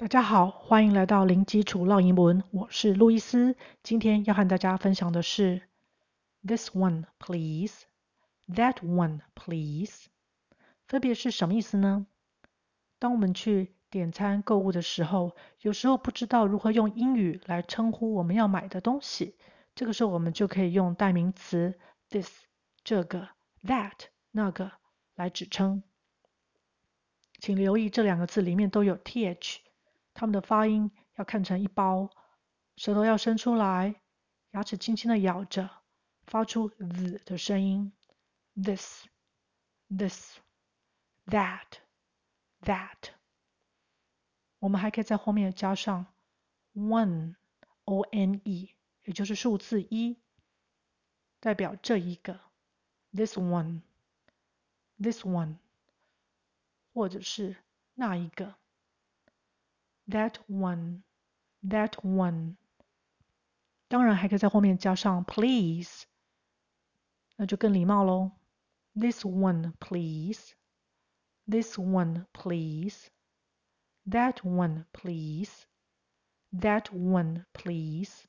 大家好，欢迎来到零基础绕英文，我是路易斯。今天要和大家分享的是 This one, please. That one, please. 分别是什么意思呢？当我们去点餐购物的时候，有时候不知道如何用英语来称呼我们要买的东西，这个时候我们就可以用代名词 this 这个 that 那个来指称。请留意这两个字里面都有 th。它们的发音要看成一包，舌头要伸出来，牙齿轻轻的咬着，发出 z 的声音。This, this, that, that。我们还可以在后面加上 one, o-n-e，也就是数字一，代表这一个。This one, this one，或者是那一个。That one, that one，当然还可以在后面加上 please，那就更礼貌喽。This one, please. This one, please. That one, please. That one, please.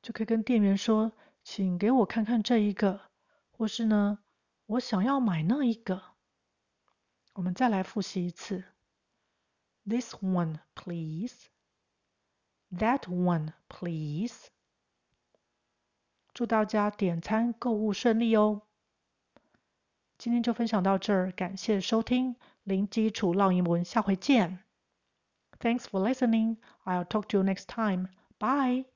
就可以跟店员说，请给我看看这一个，或是呢，我想要买那一个。我们再来复习一次。This one, please. That one, please. 祝大家点餐购物顺利哦！今天就分享到这儿，感谢收听零基础绕英文，下回见。Thanks for listening. I'll talk to you next time. Bye.